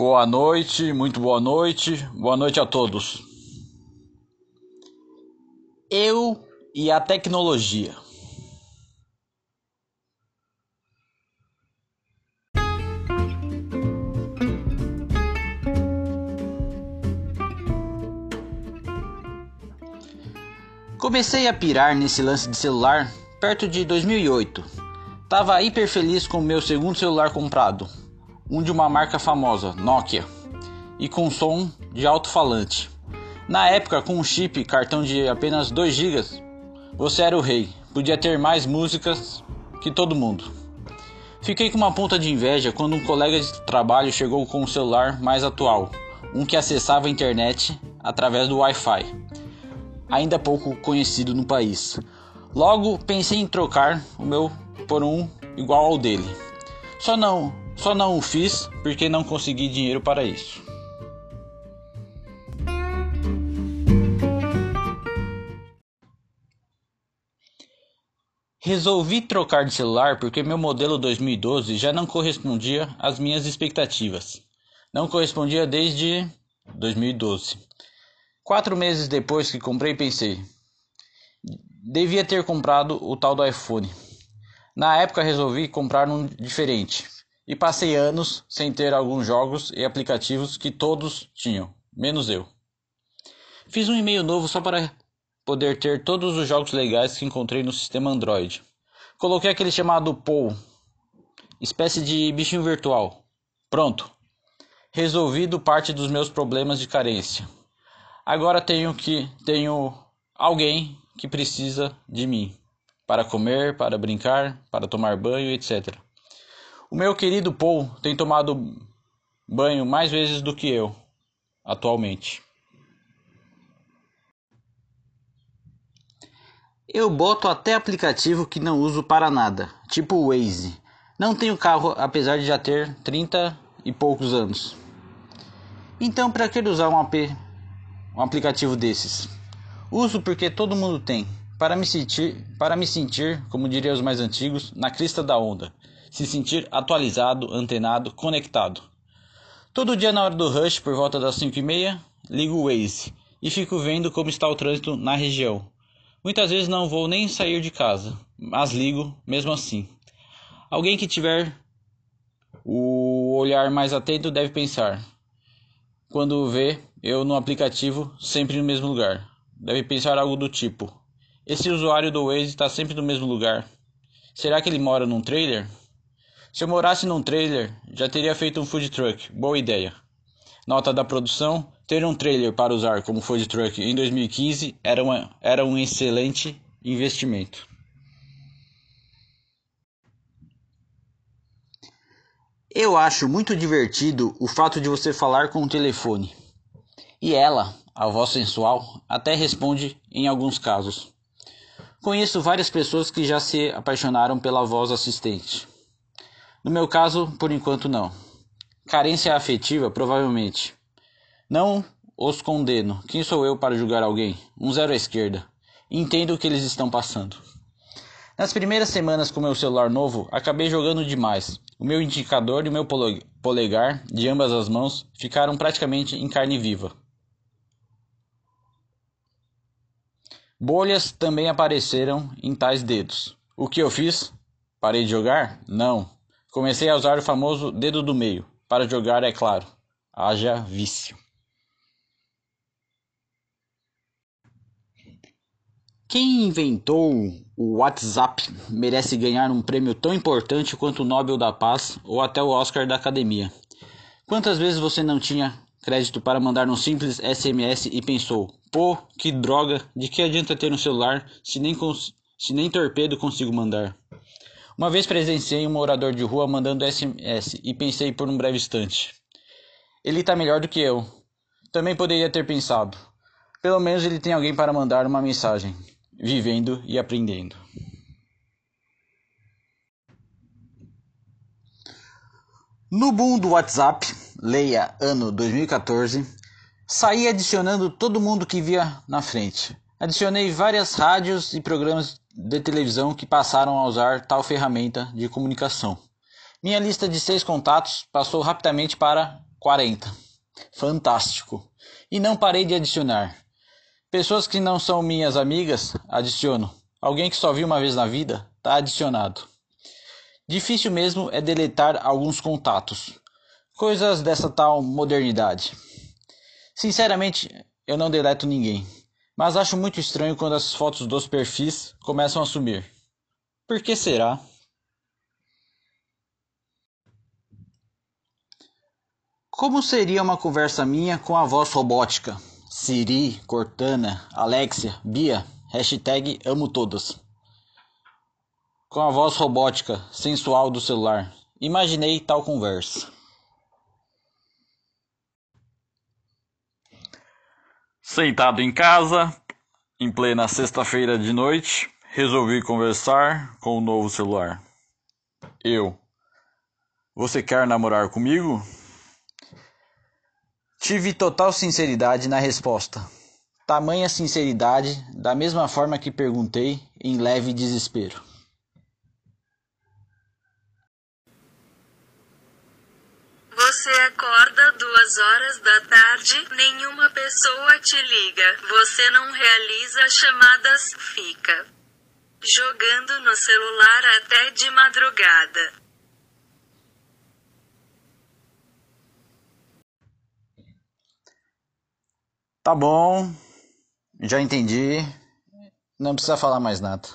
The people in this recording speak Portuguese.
Boa noite, muito boa noite, boa noite a todos. Eu e a tecnologia. Comecei a pirar nesse lance de celular perto de 2008. Tava hiper feliz com o meu segundo celular comprado, um de uma marca famosa, Nokia, e com som de alto-falante. Na época, com um chip cartão de apenas 2 GB, você era o rei, podia ter mais músicas que todo mundo. Fiquei com uma ponta de inveja quando um colega de trabalho chegou com um celular mais atual, um que acessava a internet através do Wi-Fi, ainda pouco conhecido no país. Logo pensei em trocar o meu por um igual ao dele. Só não só não o fiz porque não consegui dinheiro para isso. Resolvi trocar de celular porque meu modelo 2012 já não correspondia às minhas expectativas. Não correspondia desde 2012. Quatro meses depois que comprei, pensei: devia ter comprado o tal do iPhone. Na época resolvi comprar um diferente e passei anos sem ter alguns jogos e aplicativos que todos tinham, menos eu. Fiz um e-mail novo só para poder ter todos os jogos legais que encontrei no sistema Android. Coloquei aquele chamado Pou, espécie de bichinho virtual. Pronto. Resolvido parte dos meus problemas de carência. Agora tenho que tenho alguém que precisa de mim para comer, para brincar, para tomar banho, etc. O meu querido Paul tem tomado banho mais vezes do que eu, atualmente. Eu boto até aplicativo que não uso para nada, tipo o Waze. Não tenho carro apesar de já ter 30 e poucos anos. Então, para que usar um, AP, um aplicativo desses? Uso porque todo mundo tem, para me sentir, para me sentir, como diriam os mais antigos, na crista da onda se sentir atualizado, antenado, conectado. Todo dia na hora do rush, por volta das 5 e meia, ligo o Waze e fico vendo como está o trânsito na região. Muitas vezes não vou nem sair de casa, mas ligo mesmo assim. Alguém que tiver o olhar mais atento deve pensar, quando vê eu no aplicativo sempre no mesmo lugar. Deve pensar algo do tipo: esse usuário do Waze está sempre no mesmo lugar. Será que ele mora num trailer? Se eu morasse num trailer, já teria feito um food truck. Boa ideia. Nota da produção: ter um trailer para usar como food truck em 2015 era, uma, era um excelente investimento. Eu acho muito divertido o fato de você falar com o telefone. E ela, a voz sensual, até responde em alguns casos. Conheço várias pessoas que já se apaixonaram pela voz assistente. No meu caso, por enquanto não. Carência afetiva, provavelmente. Não os condeno. Quem sou eu para julgar alguém? Um zero à esquerda. Entendo o que eles estão passando. Nas primeiras semanas com meu celular novo, acabei jogando demais. O meu indicador e o meu polegar, de ambas as mãos, ficaram praticamente em carne viva. Bolhas também apareceram em tais dedos. O que eu fiz? Parei de jogar? Não. Comecei a usar o famoso dedo do meio. Para jogar, é claro. Haja vício. Quem inventou o WhatsApp merece ganhar um prêmio tão importante quanto o Nobel da Paz ou até o Oscar da Academia. Quantas vezes você não tinha crédito para mandar um simples SMS e pensou: pô, que droga, de que adianta ter um celular se nem, se nem torpedo consigo mandar? Uma vez presenciei um morador de rua mandando SMS e pensei por um breve instante. Ele está melhor do que eu. Também poderia ter pensado. Pelo menos ele tem alguém para mandar uma mensagem, vivendo e aprendendo. No boom do WhatsApp, leia ano 2014, saí adicionando todo mundo que via na frente. Adicionei várias rádios e programas de televisão que passaram a usar tal ferramenta de comunicação. Minha lista de seis contatos passou rapidamente para 40. Fantástico. E não parei de adicionar. Pessoas que não são minhas amigas, adiciono. Alguém que só vi uma vez na vida, tá adicionado. Difícil mesmo é deletar alguns contatos. Coisas dessa tal modernidade. Sinceramente, eu não deleto ninguém, mas acho muito estranho quando as fotos dos perfis começam a sumir. Por que será? Como seria uma conversa minha com a voz robótica? Siri, Cortana, Alexia, Bia, hashtag amo todas. Com a voz robótica, sensual do celular. Imaginei tal conversa. Sentado em casa, em plena sexta-feira de noite, resolvi conversar com o novo celular. Eu. Você quer namorar comigo? Tive total sinceridade na resposta. Tamanha sinceridade, da mesma forma que perguntei, em leve desespero. Você acorda duas horas da tarde, nenhuma pessoa te liga, você não realiza chamadas, fica jogando no celular até de madrugada. Tá bom, já entendi. Não precisa falar mais nada.